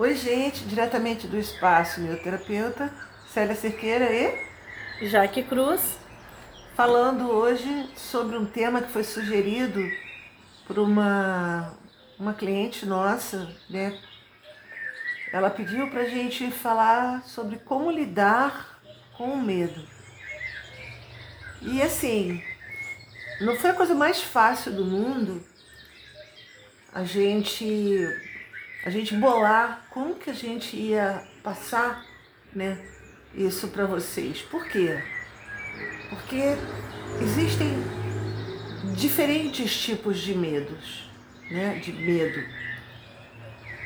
Oi, gente, diretamente do espaço, meu terapeuta, Célia Cerqueira e Jaque Cruz, falando hoje sobre um tema que foi sugerido por uma, uma cliente nossa, né? Ela pediu para a gente falar sobre como lidar com o medo. E assim, não foi a coisa mais fácil do mundo a gente a gente bolar como que a gente ia passar, né, isso para vocês. Por quê? Porque existem diferentes tipos de medos, né, de medo.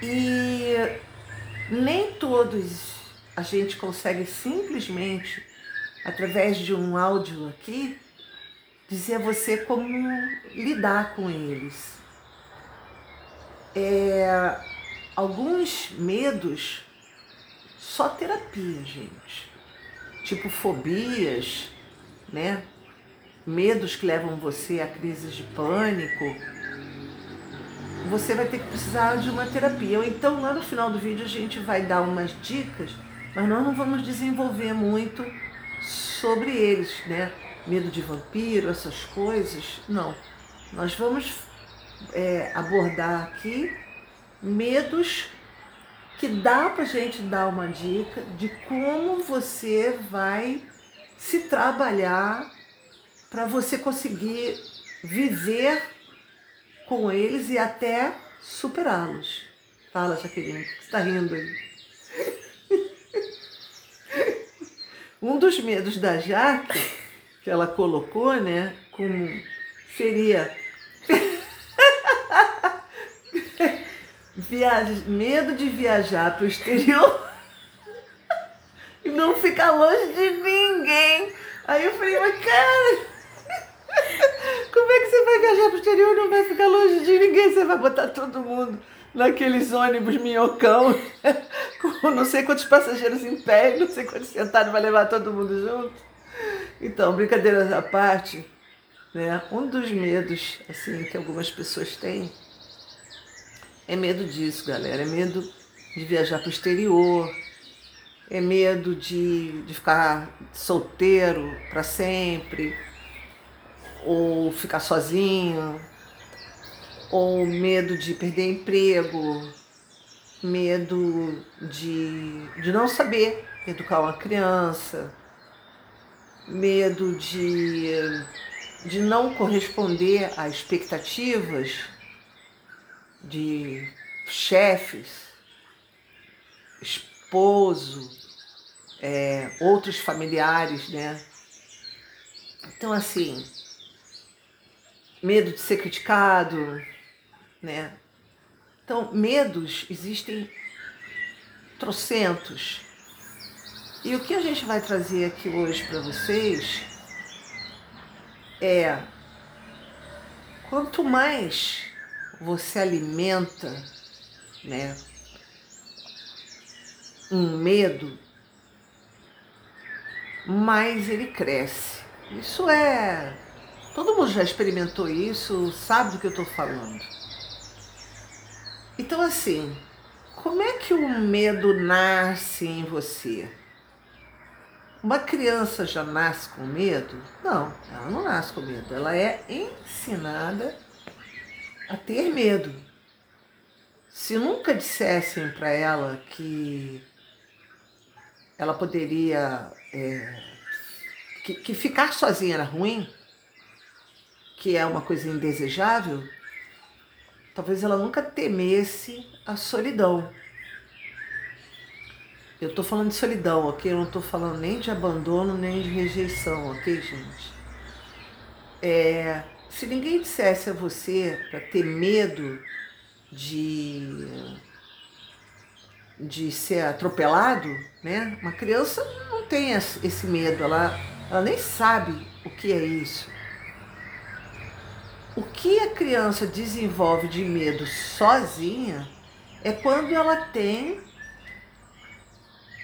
E nem todos a gente consegue simplesmente através de um áudio aqui dizer a você como lidar com eles. É, alguns medos, só terapia, gente. Tipo fobias, né? Medos que levam você a crises de pânico. Você vai ter que precisar de uma terapia. Então, lá no final do vídeo, a gente vai dar umas dicas, mas nós não vamos desenvolver muito sobre eles, né? Medo de vampiro, essas coisas. Não. Nós vamos é, abordar aqui medos que dá para gente dar uma dica de como você vai se trabalhar para você conseguir viver com eles e até superá-los. Fala, Jaqueline, você está rindo aí. um dos medos da Jaque, que ela colocou, né, como seria Medo de viajar para o exterior e não ficar longe de ninguém. Aí eu falei, mas cara, como é que você vai viajar para o exterior e não vai ficar longe de ninguém? Você vai botar todo mundo naqueles ônibus minhocão, com não sei quantos passageiros em pé, não sei quantos sentados, vai levar todo mundo junto. Então, brincadeiras à parte, né? Um dos medos assim que algumas pessoas têm é medo disso, galera. É medo de viajar para o exterior. É medo de, de ficar solteiro para sempre. Ou ficar sozinho. Ou medo de perder emprego. Medo de, de não saber educar uma criança. Medo de, de não corresponder a expectativas de chefes, esposo, é, outros familiares, né? Então, assim, medo de ser criticado, né? Então, medos existem trocentos. E o que a gente vai trazer aqui hoje para vocês é quanto mais você alimenta, né, um medo, mais ele cresce. Isso é. Todo mundo já experimentou isso, sabe do que eu estou falando. Então, assim, como é que o medo nasce em você? Uma criança já nasce com medo? Não, ela não nasce com medo. Ela é ensinada a ter medo. Se nunca dissessem para ela que ela poderia. É, que, que ficar sozinha era ruim, que é uma coisa indesejável, talvez ela nunca temesse a solidão. Eu estou falando de solidão, ok? Eu não estou falando nem de abandono, nem de rejeição, ok, gente? É, se ninguém dissesse a você para ter medo de de ser atropelado, né? Uma criança não tem esse medo, ela, ela nem sabe o que é isso. O que a criança desenvolve de medo sozinha é quando ela tem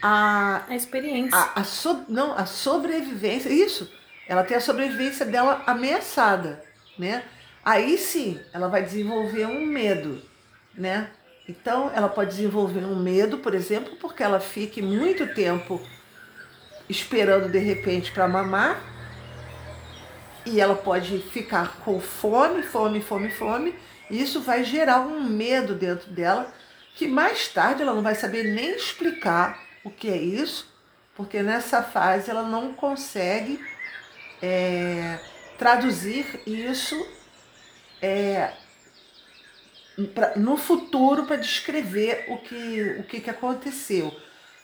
a, a experiência. A, a so, não, a sobrevivência. Isso. Ela tem a sobrevivência dela ameaçada né? Aí sim, ela vai desenvolver um medo, né? Então, ela pode desenvolver um medo, por exemplo, porque ela fique muito tempo esperando de repente para mamar. E ela pode ficar com fome, fome, fome, fome. E isso vai gerar um medo dentro dela, que mais tarde ela não vai saber nem explicar o que é isso, porque nessa fase ela não consegue é, traduzir isso é, pra, no futuro para descrever o que, o que, que aconteceu.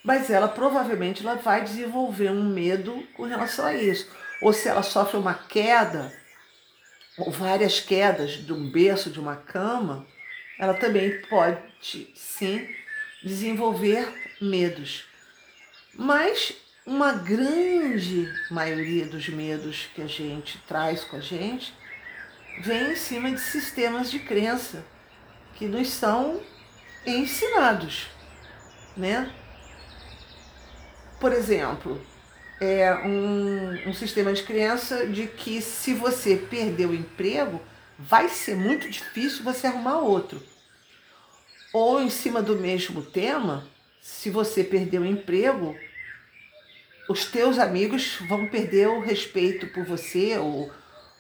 Mas ela provavelmente ela vai desenvolver um medo com relação a isso. Ou se ela sofre uma queda, ou várias quedas de um berço, de uma cama, ela também pode sim desenvolver medos. Mas uma grande maioria dos medos que a gente traz com a gente vem em cima de sistemas de crença que nos são ensinados, né? Por exemplo, é um, um sistema de crença de que se você perder o emprego, vai ser muito difícil você arrumar outro. Ou em cima do mesmo tema, se você perder o emprego, os teus amigos vão perder o respeito por você ou,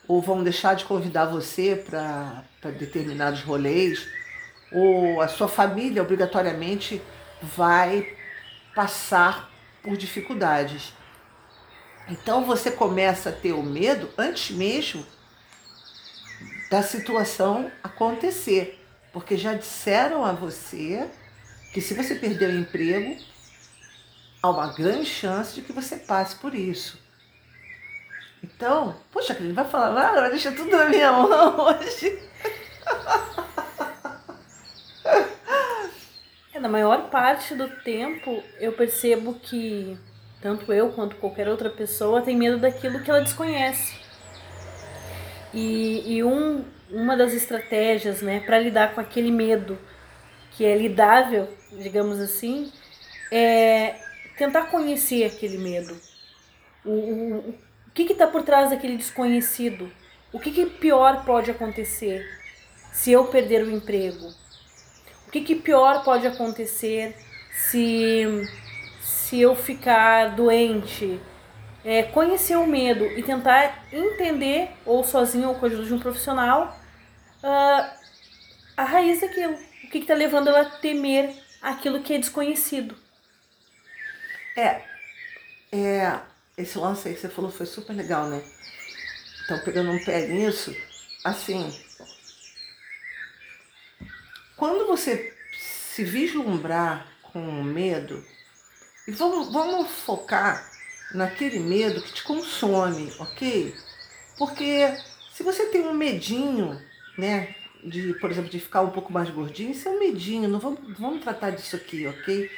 ou vão deixar de convidar você para determinados rolês ou a sua família obrigatoriamente vai passar por dificuldades. Então você começa a ter o medo antes mesmo da situação acontecer, porque já disseram a você que se você perder o emprego, há uma grande chance de que você passe por isso. Então, poxa, gente vai falar, ah, deixa tudo na minha mão hoje. É, na maior parte do tempo eu percebo que tanto eu quanto qualquer outra pessoa tem medo daquilo que ela desconhece. E, e um, uma das estratégias né, para lidar com aquele medo que é lidável, digamos assim, é tentar conhecer aquele medo. O, o, o que está por trás daquele desconhecido? O que, que pior pode acontecer se eu perder o emprego? O que, que pior pode acontecer se, se eu ficar doente? É, conhecer o medo e tentar entender, ou sozinho ou com a ajuda de um profissional, uh, a raiz daquilo. O que está levando ela a temer aquilo que é desconhecido. É, é, esse lance aí que você falou foi super legal, né? Então, pegando um pé nisso, assim, quando você se vislumbrar com medo, e vamos, vamos focar naquele medo que te consome, ok? Porque se você tem um medinho, né, de, por exemplo, de ficar um pouco mais gordinho, isso é um medinho, não vamos, vamos tratar disso aqui, ok?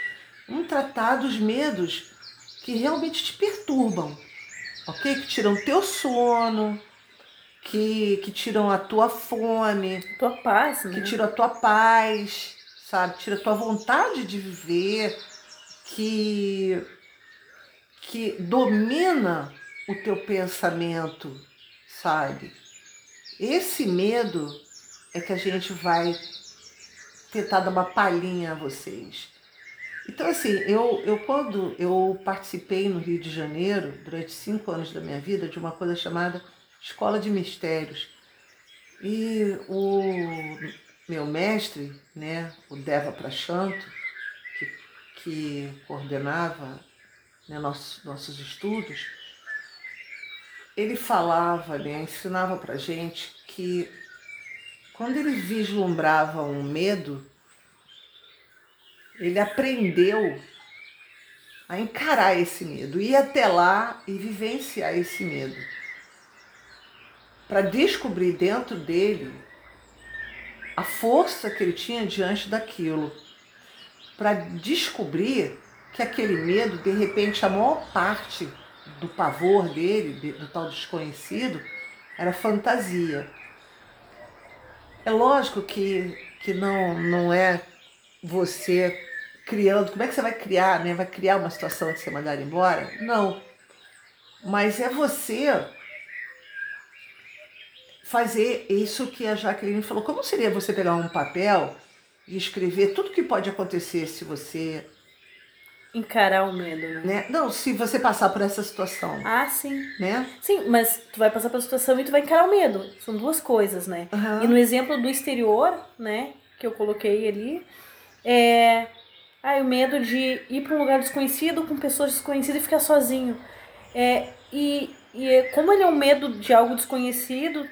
Vamos tratar dos medos que realmente te perturbam, ok? Que tiram teu sono, que, que tiram a tua fome, tua paz, né? que tiram a tua paz, sabe? Tira a tua vontade de viver, que que domina o teu pensamento, sabe? Esse medo é que a gente vai tentar dar uma palhinha a vocês. Então, assim, eu, eu quando eu participei no Rio de Janeiro, durante cinco anos da minha vida, de uma coisa chamada Escola de Mistérios. E o meu mestre, né, o Deva Prachanto, que, que coordenava né, nossos, nossos estudos, ele falava, né, ensinava para gente que quando ele vislumbrava um medo, ele aprendeu a encarar esse medo, ir até lá e vivenciar esse medo para descobrir dentro dele a força que ele tinha diante daquilo, para descobrir que aquele medo, de repente, a maior parte do pavor dele, do tal desconhecido, era fantasia. É lógico que, que não, não é você criando. Como é que você vai criar, né? Vai criar uma situação de ser mandado embora? Não. Mas é você fazer isso que a Jaqueline falou. Como seria você pegar um papel de escrever tudo que pode acontecer se você. Encarar o medo, né? Né? Não, se você passar por essa situação. Ah, sim. Né? Sim, mas tu vai passar pela situação e tu vai encarar o medo. São duas coisas, né? Aham. E no exemplo do exterior, né, que eu coloquei ali, é ah, o medo de ir para um lugar desconhecido com pessoas desconhecidas e ficar sozinho. É, e, e é- como ele é um medo de algo desconhecido,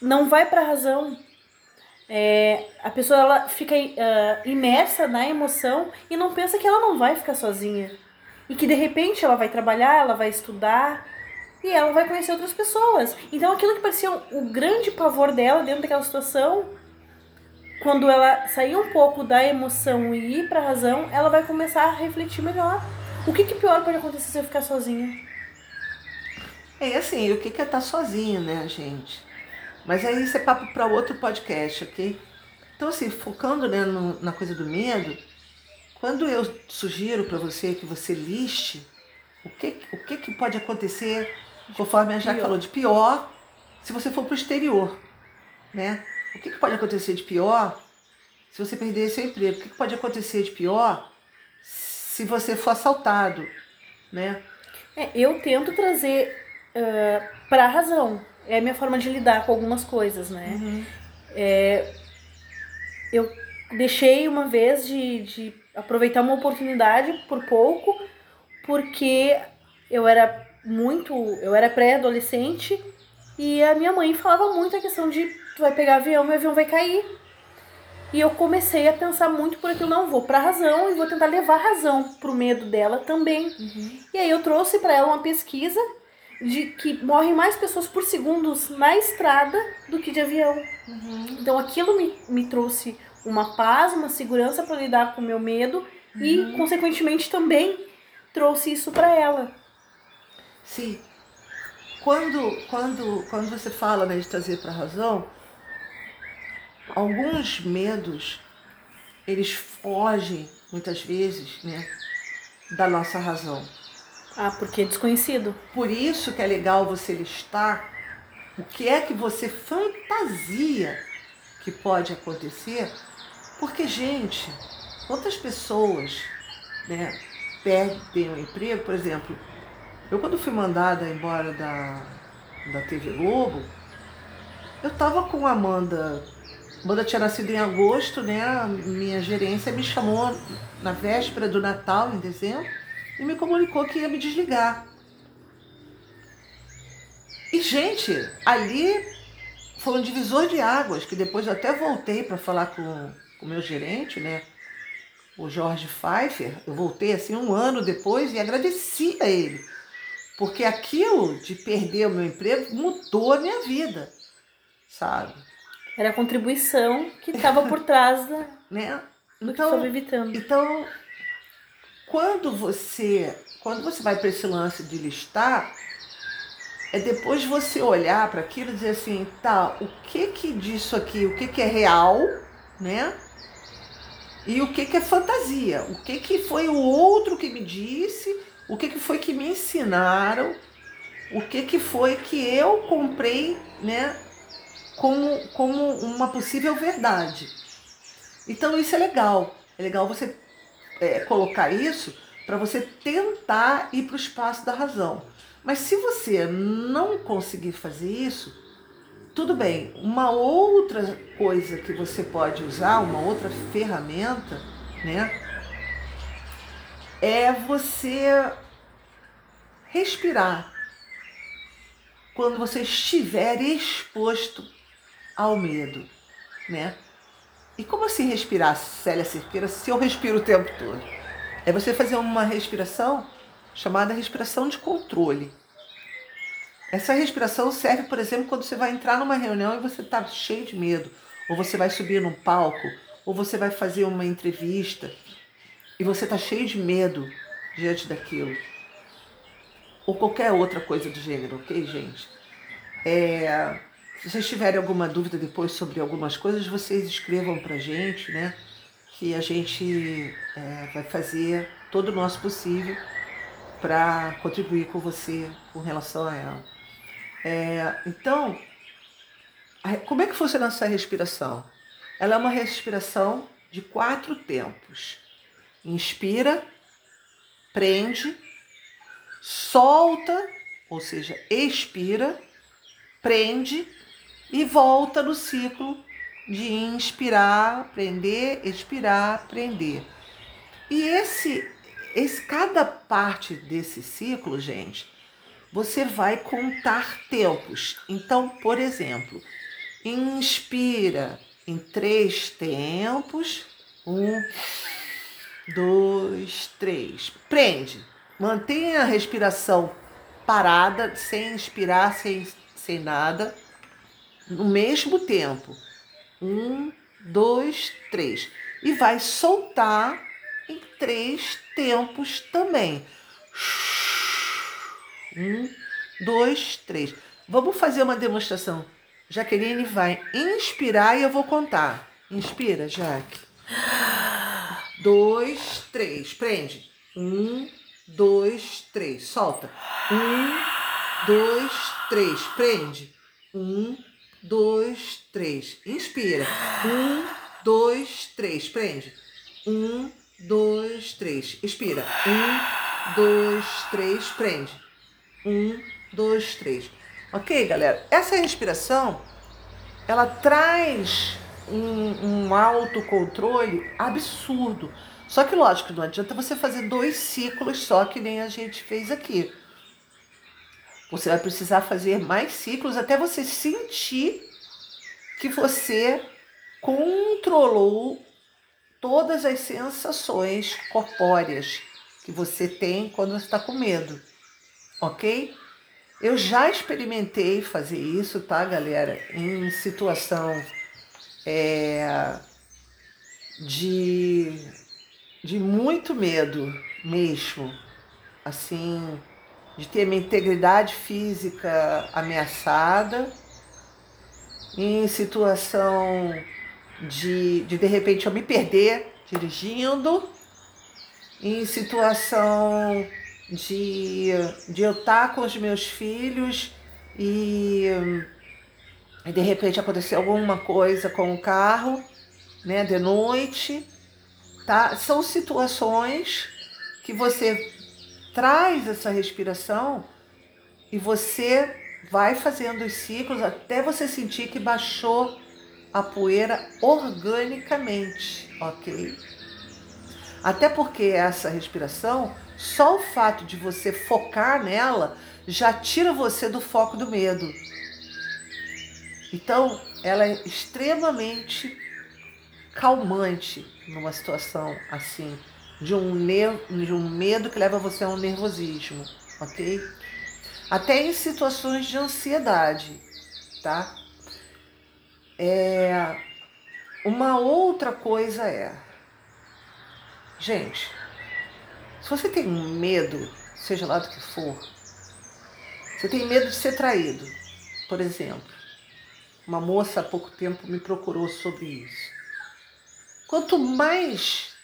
não vai para a razão. É, a pessoa ela fica ah, imersa na emoção e não pensa que ela não vai ficar sozinha. E que de repente ela vai trabalhar, ela vai estudar e ela vai conhecer outras pessoas. Então aquilo que parecia o grande pavor dela dentro daquela situação, quando ela sair um pouco da emoção e ir pra razão, ela vai começar a refletir melhor. O que, que pior pode acontecer se eu ficar sozinha? É assim, o que que é estar sozinho, né, gente? Mas aí isso é papo para outro podcast, ok? Então, assim, focando né, no- na coisa do medo, quando eu sugiro para você que você liste o que, o que, que pode acontecer, conforme a Já falou, de pior, se você for para o exterior, né? O que, que pode acontecer de pior se você perder seu emprego? O que, que pode acontecer de pior se você for assaltado, né? É, eu tento trazer uh, pra razão. É a minha forma de lidar com algumas coisas, né? É, eu deixei uma vez de, de aproveitar uma oportunidade por pouco, porque eu era muito. Eu era pré-adolescente e a minha mãe falava muito a questão de tu vai pegar avião, meu avião vai cair. E eu comecei a pensar muito por aquilo, não, vou pra razão e vou tentar levar razão pro medo dela também. E aí eu trouxe para ela uma pesquisa de que morrem mais pessoas por segundos na estrada do que de avião. Então aquilo me, me trouxe uma paz, uma segurança para lidar com o meu medo e, consequentemente, também trouxe isso para ela. Sim. Quando, quando, quando você fala né, de trazer para a razão, alguns medos, eles fogem, muitas vezes, né, da nossa razão. Ah, porque é desconhecido. Por isso que é legal você listar o que é que você fantasia que pode acontecer, porque, gente, quantas pessoas né, perdem o emprego, por exemplo, eu quando fui mandada embora da, da TV Globo, eu tava com a Amanda. Amanda tinha nascido em agosto, né? A minha gerência me chamou na véspera do Natal, em dezembro, e me comunicou que ia me desligar. E, gente, ali foi um divisor de águas, que depois eu até voltei para falar com com o meu gerente, né? O Jorge Pfeiffer. Eu voltei assim um ano depois e agradeci a ele. Porque aquilo de perder o meu emprego mudou a minha vida, sabe? Era a contribuição que estava por trás da, Né? do que estava evitando. Então, quando você, quando você vai para esse lance de listar, é depois você olhar para aquilo e dizer assim, tá, o que que disso aqui, o que que é real, né? E o que que é fantasia? O que que foi o outro que me disse? O que que foi que me ensinaram? O que que foi que eu comprei, né? Como, como uma possível verdade. Então isso é legal. É legal você é, colocar isso para você tentar ir para o espaço da razão. Mas se você não conseguir fazer isso, tudo bem. Uma outra coisa que você pode usar, uma outra ferramenta, né? É você respirar quando você estiver exposto ao medo, né? E como assim respirar, Célia Cerqueira, se eu respiro o tempo todo? É você fazer uma respiração chamada respiração de controle. Essa respiração serve, por exemplo, quando você vai entrar numa reunião e você está cheio de medo, ou você vai subir num palco, ou você vai fazer uma entrevista e você está cheio de medo diante daquilo. Ou qualquer outra coisa do gênero, ok, gente? É, se vocês tiverem alguma dúvida depois sobre algumas coisas, vocês escrevam pra gente, né? Que a gente é, vai fazer todo o nosso possível para contribuir com você com relação a ela. É, então, a- como é que funciona essa respiração? Ela é uma respiração de quatro tempos. Inspira, prende, solta, ou seja, expira, prende e volta no ciclo de inspirar, prender, expirar, prender. E esse, esse cada parte desse ciclo, gente, você vai contar tempos. Então, por exemplo, inspira em três tempos. Um, dois, três. Prende. Mantenha a respiração parada, sem inspirar, sem, sem nada, no mesmo tempo. Um, dois, três. E vai soltar em três tempos também. Um, dois, três. Vamos fazer uma demonstração. Jaqueline vai inspirar e eu vou contar. Inspira, Jaque. Dois, três. Prende. Um, dois, três. Solta. Um, dois, três. Prende. Um, dois, três. Inspira. Um, dois, três. Prende. Um, dois, três. Expira. Um, dois, três. Prende. Um, dois, três. Ok, galera? Essa respiração, ela traz um, um autocontrole absurdo. Só que, lógico, não adianta você fazer dois ciclos só que nem a gente fez aqui. Você vai precisar fazer mais ciclos até você sentir que você controlou todas as sensações corpóreas que você tem quando está com medo, ok? Eu já experimentei fazer isso, tá, galera? Em situação é, de, de muito medo mesmo, assim, de ter minha integridade física ameaçada, em situação de, de de repente eu me perder dirigindo, em situação de, de eu estar com os meus filhos e, e de repente acontecer alguma coisa com o carro, né, de noite, tá? São situações que você traz essa respiração e você vai fazendo os ciclos até você sentir que baixou a poeira organicamente, ok? Até porque essa respiração só o fato de você focar nela já tira você do foco do medo. Então, ela é extremamente calmante numa situação assim, de um, de um medo que leva você a um nervosismo, ok? Até em situações de ansiedade, tá? É, uma outra coisa é, gente, se você tem medo, seja lá do que for, você tem medo de ser traído, por exemplo. Uma moça há pouco tempo me procurou sobre isso. Quanto mais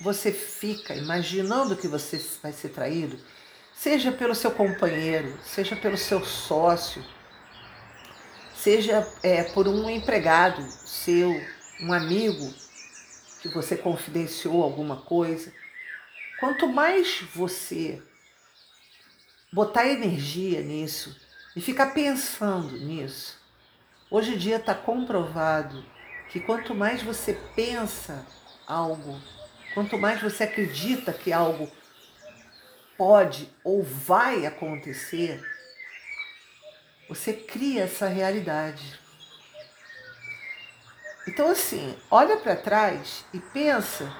você fica imaginando que você vai ser traído, seja pelo seu companheiro, seja pelo seu sócio, seja é, por um empregado seu, um amigo que você confidenciou alguma coisa, Quanto mais você botar energia nisso e ficar pensando nisso, hoje em dia está comprovado que quanto mais você pensa algo, quanto mais você acredita que algo pode ou vai acontecer, você cria essa realidade. Então, assim, olha para trás e pensa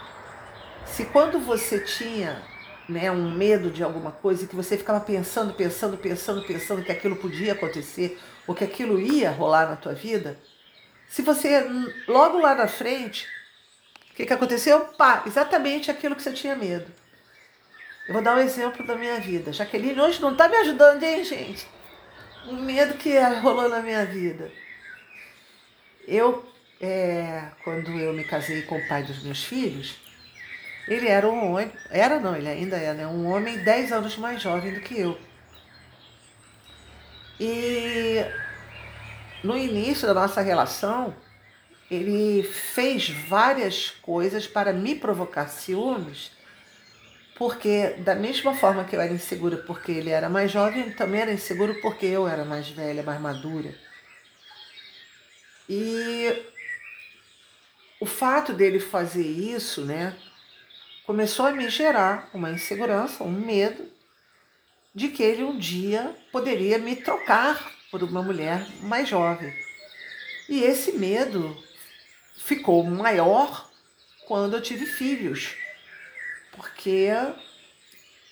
se quando você tinha né, um medo de alguma coisa que você ficava pensando, pensando, pensando, pensando que aquilo podia acontecer ou que aquilo ia rolar na tua vida, se você logo lá na frente, que, que aconteceu? Pá, exatamente aquilo que você tinha medo. Eu vou dar um exemplo da minha vida. Jaqueline hoje não está me ajudando, hein, gente? O medo que rolou na minha vida. Eu, é, quando eu me casei com o pai dos meus filhos, ele era um homem, era não, ele ainda é, né? Um homem 10 anos mais jovem do que eu. E no início da nossa relação, ele fez várias coisas para me provocar ciúmes, porque da mesma forma que eu era insegura porque ele era mais jovem, também era inseguro porque eu era mais velha, mais madura. E o fato dele fazer isso, né, começou a me gerar uma insegurança, um medo de que ele um dia poderia me trocar por uma mulher mais jovem. E esse medo ficou maior quando eu tive filhos, porque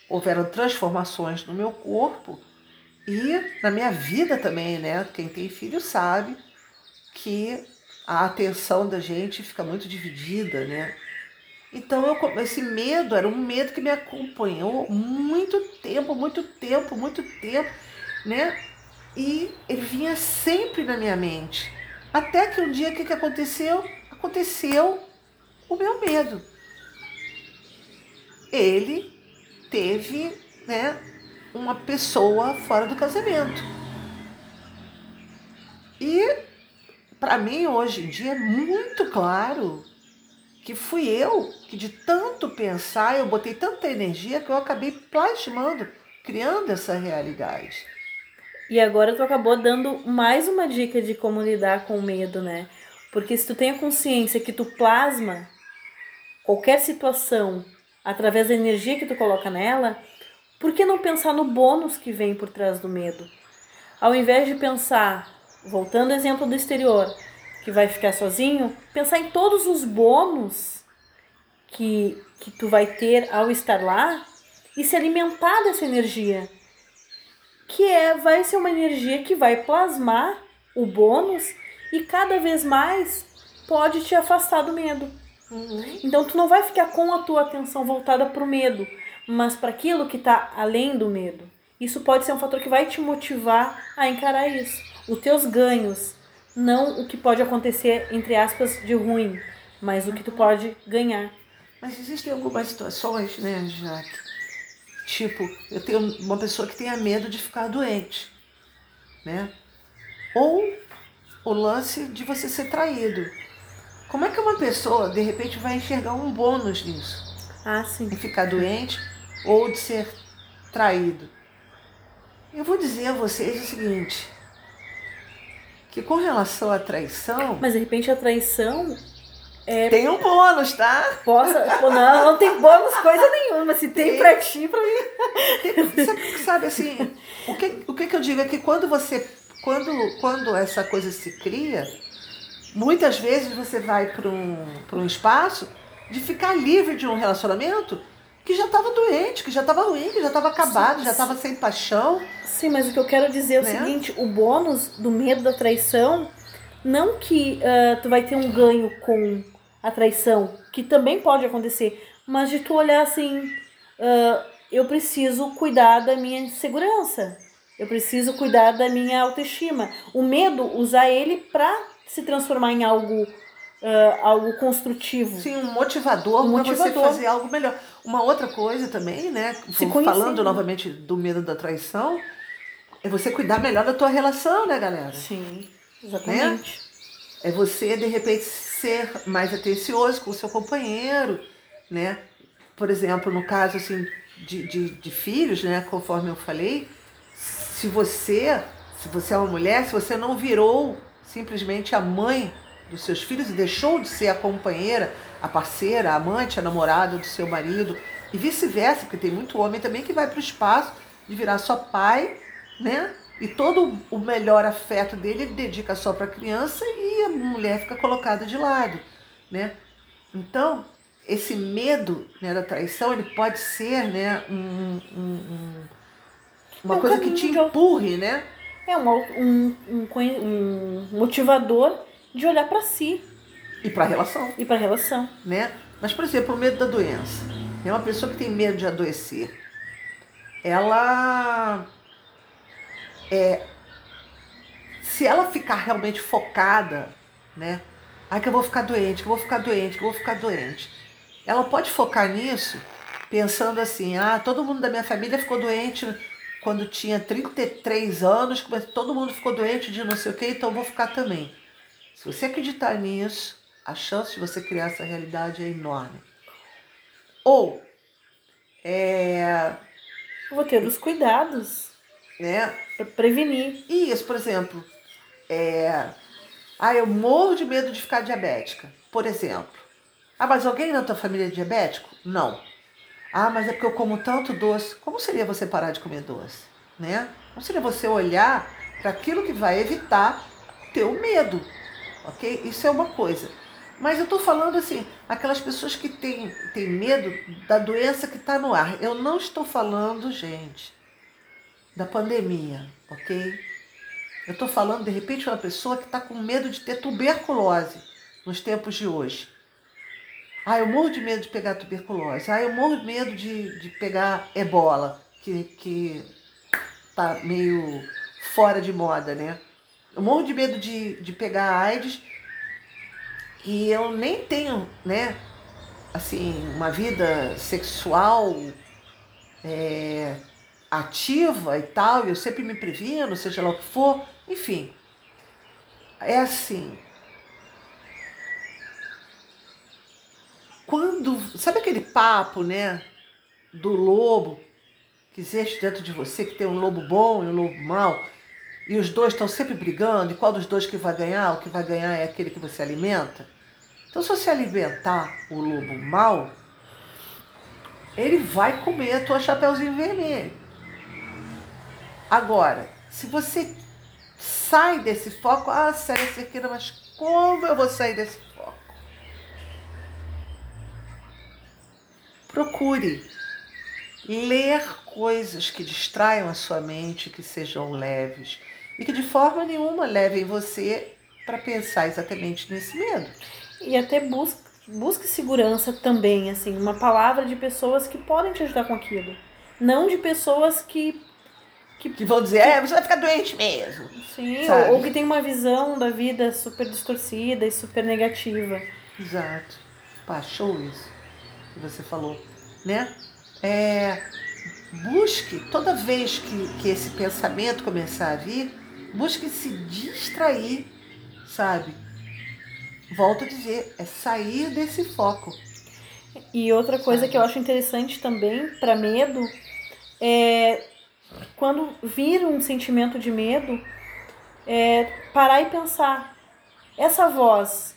houveram transformações no meu corpo e na minha vida também, né? Quem tem filho sabe que a atenção da gente fica muito dividida, né? Então eu, esse medo era um medo que me acompanhou muito tempo, muito tempo, muito tempo, né? E ele vinha sempre na minha mente. Até que um dia o que, que aconteceu? aconteceu o meu medo. Ele teve, né, uma pessoa fora do casamento. E para mim hoje em dia é muito claro que fui eu que de tanto pensar, eu botei tanta energia que eu acabei plasmando, criando essa realidade. E agora tu acabou dando mais uma dica de como lidar com o medo, né? Porque se tu tem a consciência que tu plasma qualquer situação através da energia que tu coloca nela, por que não pensar no bônus que vem por trás do medo? Ao invés de pensar, voltando ao exemplo do exterior, que vai ficar sozinho, pensar em todos os bônus que, que tu vai ter ao estar lá e se alimentar dessa energia. Que é, vai ser uma energia que vai plasmar o bônus e cada vez mais pode te afastar do medo. Uhum. Então tu não vai ficar com a tua atenção voltada para o medo, mas para aquilo que está além do medo. Isso pode ser um fator que vai te motivar a encarar isso. Os teus ganhos, não o que pode acontecer, entre aspas, de ruim, mas o que tu pode ganhar. Mas existem algumas situações, né, Jaque? Tipo, eu tenho uma pessoa que tenha medo de ficar doente, né? Ou o lance de você ser traído. Como é que uma pessoa, de repente, vai enxergar um bônus nisso? Ah, sim. Em ficar doente ou de ser traído? Eu vou dizer a vocês o seguinte: que com relação à traição. Mas de repente a traição. É... Tem um bônus, tá? Possa. Não, não tem bônus coisa nenhuma. Se tem, tem pra ti, pra mim. Sabe, sabe assim, o que, o que, que eu digo é que quando você quando, quando essa coisa se cria, muitas vezes você vai para um, um espaço de ficar livre de um relacionamento que já estava doente, que já estava ruim, que já estava acabado, sim, já estava sem paixão. Sim, mas o que eu quero dizer é o né? seguinte: o bônus do medo da traição, não que uh, tu vai ter um ganho com a traição, que também pode acontecer, mas de tu olhar assim, uh, eu preciso cuidar da minha segurança. Eu preciso cuidar da minha autoestima. O medo, usar ele para se transformar em algo, uh, algo construtivo. Sim, um motivador, um motivador. para você fazer algo melhor. Uma outra coisa também, né? Falando novamente do medo da traição, é você cuidar melhor da tua relação, né, galera? Sim, exatamente. Né? É você, de repente, ser mais atencioso com o seu companheiro, né? Por exemplo, no caso, assim, de, de, de filhos, né? Conforme eu falei, se você, se você é uma mulher, se você não virou simplesmente a mãe dos seus filhos e deixou de ser a companheira, a parceira, a amante, a namorada do seu marido e vice-versa, porque tem muito homem também que vai para o espaço de virar só pai, né? E todo o melhor afeto dele ele dedica só para a criança e a mulher fica colocada de lado, né? Então, esse medo né, da traição, ele pode ser né, um, um, um uma é coisa que te empurre, né? É uma, um, um, um motivador de olhar para si. E para a relação. E para a relação. Né? Mas, por exemplo, o medo da doença. É uma pessoa que tem medo de adoecer. Ela. É, se ela ficar realmente focada, né? Ai, que eu vou ficar doente, que eu vou ficar doente, que eu vou ficar doente. Ela pode focar nisso pensando assim: ah, todo mundo da minha família ficou doente quando tinha 33 anos, todo mundo ficou doente de não sei o que, então vou ficar também. Se você acreditar nisso, a chance de você criar essa realidade é enorme. Ou, é, Vou ter os cuidados né? para prevenir. Isso, por exemplo, é, ah, eu morro de medo de ficar diabética, por exemplo. Ah, mas alguém na tua família é diabético? Não. Ah, mas é porque eu como tanto doce. Como seria você parar de comer doce, né? Como seria você olhar para aquilo que vai evitar teu medo, ok? Isso é uma coisa. Mas eu estou falando assim, aquelas pessoas que têm, têm medo da doença que está no ar. Eu não estou falando, gente, da pandemia, ok? Eu estou falando, de repente, uma pessoa que está com medo de ter tuberculose nos tempos de hoje. Ah, eu morro de medo de pegar tuberculose. Ah, eu morro de medo de, de pegar ebola, que, que tá meio fora de moda, né? Eu morro de medo de, de pegar AIDS e eu nem tenho, né, assim, uma vida sexual é, ativa e tal, eu sempre me previno, seja lá o que for, enfim. É assim. Quando. Sabe aquele papo, né? Do lobo que existe dentro de você, que tem um lobo bom e um lobo mau, e os dois estão sempre brigando, e qual dos dois que vai ganhar? O que vai ganhar é aquele que você alimenta. Então, se você alimentar o lobo mau, ele vai comer a tua chapeuzinho vermelho. Agora, se você sai desse foco, ah, Célia Cerqueira, mas como eu vou sair desse foco? Procure ler coisas que distraiam a sua mente, que sejam leves e que de forma nenhuma levem você para pensar exatamente nesse medo. E até busque, busque segurança também, assim, uma palavra de pessoas que podem te ajudar com aquilo. Não de pessoas que. Que, que vão dizer, é, você vai ficar doente mesmo. Sim, ou, ou, que tem uma visão da vida super distorcida e super negativa. Exato. Pá, show isso que você falou, né? É, busque, toda vez que, que esse pensamento começar a vir, busque se distrair, sabe? volto a dizer, é sair desse foco. E outra coisa Sabe? que eu acho interessante também para medo é quando vir um sentimento de medo, é parar e pensar. Essa voz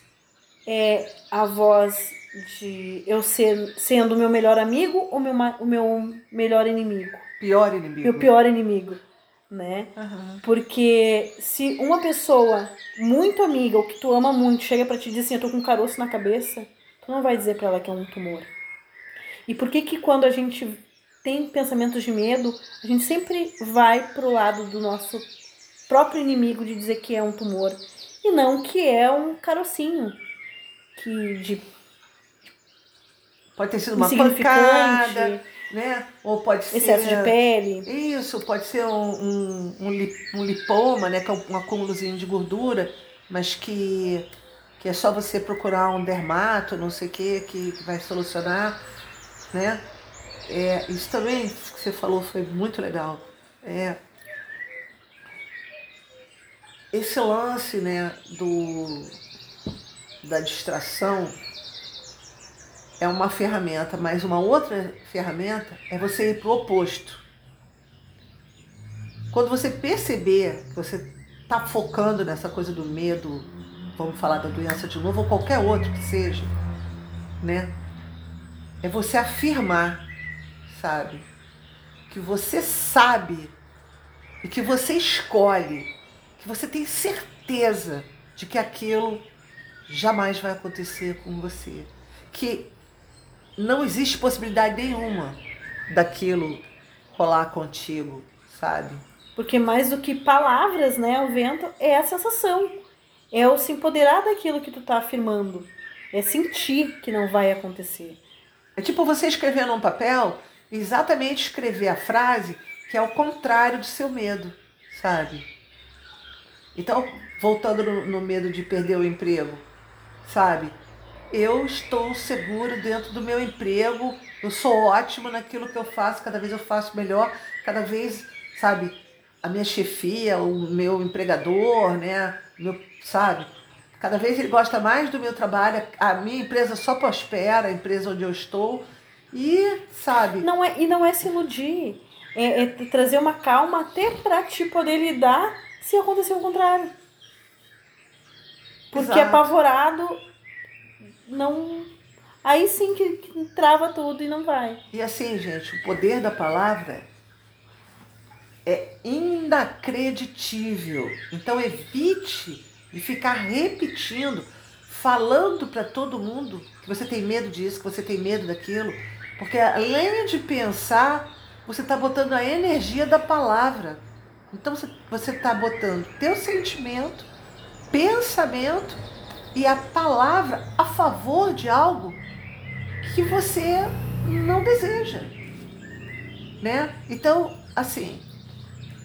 é a voz de eu ser sendo o meu melhor amigo ou meu, o meu melhor inimigo? Pior inimigo. Meu pior inimigo né? Uhum. Porque se uma pessoa muito amiga ou que tu ama muito chega para te dizer assim, eu tô com um caroço na cabeça, tu não vai dizer para ela que é um tumor. E por que que quando a gente tem pensamentos de medo, a gente sempre vai pro lado do nosso próprio inimigo de dizer que é um tumor e não que é um carocinho que de pode ter sido uma pancada né? Ou pode ser. Excesso de pele. Isso, pode ser um, um, um, lipoma, né? Que é um acúmulozinho de gordura, mas que, que é só você procurar um dermato, não sei o que, que vai solucionar, né? É, isso também que você falou foi muito legal. É, esse lance né, do, da distração é uma ferramenta, mas uma outra ferramenta é você ir para o oposto. Quando você perceber que você está focando nessa coisa do medo, vamos falar da doença de novo, ou qualquer outro que seja, né? É você afirmar, sabe? Que você sabe e que você escolhe, que você tem certeza de que aquilo jamais vai acontecer com você. Que não existe possibilidade nenhuma daquilo rolar contigo, sabe? Porque mais do que palavras, né, o vento é a sensação. É o se empoderar daquilo que tu tá afirmando. É sentir que não vai acontecer. É tipo você escrever num papel, exatamente escrever a frase que é o contrário do seu medo, sabe? Então, voltando no, no medo de perder o emprego, sabe? eu estou seguro dentro do meu emprego, eu sou ótimo naquilo que eu faço, cada vez eu faço melhor, cada vez, sabe, a minha chefia, o meu empregador, né, meu, sabe, Cada vez ele gosta mais do meu trabalho. A minha empresa só prospera, a empresa onde eu estou. E, sabe? Não é, e não é se iludir. É, é trazer uma calma até para te poder lidar se acontecer o contrário. Porque Exato. apavorado não. Aí sim que, que trava tudo e não vai. E assim, gente, o poder da palavra é inacreditível. Então evite de ficar repetindo, falando para todo mundo que você tem medo disso, que você tem medo daquilo, porque além de pensar, você está botando a energia da palavra. Então você está botando teu sentimento, pensamento e a palavra a favor de algo que você não deseja, né? Então, assim,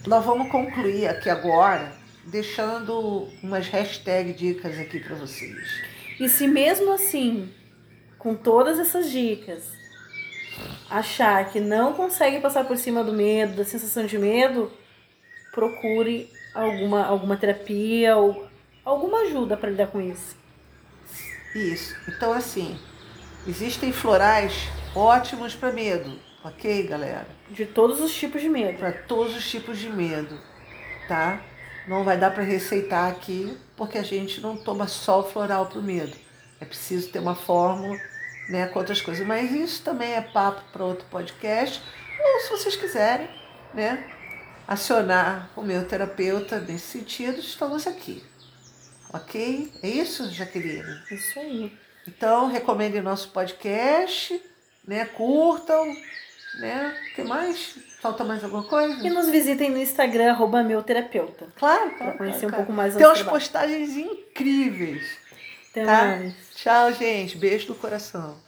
nós vamos concluir aqui agora deixando umas hashtag dicas aqui para vocês. E se mesmo assim, com todas essas dicas, achar que não consegue passar por cima do medo, da sensação de medo, procure alguma, alguma terapia ou alguma ajuda para lidar com isso. Isso. Então, assim, existem florais ótimos para medo, ok, galera? De todos os tipos de medo. Para todos os tipos de medo, tá? Não vai dar para receitar aqui, porque a gente não toma só o floral para o medo. É preciso ter uma fórmula, né, com outras coisas. Mas isso também é papo para outro podcast. Ou se vocês quiserem, né, acionar o meu terapeuta nesse sentido, estamos aqui. Ok? É isso, Jaqueline? Isso aí. Então, recomendem nosso podcast, né? Curtam, né? O que mais? Falta mais alguma coisa? E nos visitem no Instagram, arroba meu terapeuta. Claro, Pra claro. conhecer claro, um claro. pouco mais Tem umas trabalho. postagens incríveis. Até Tá? mais. Tchau, gente. Beijo no coração.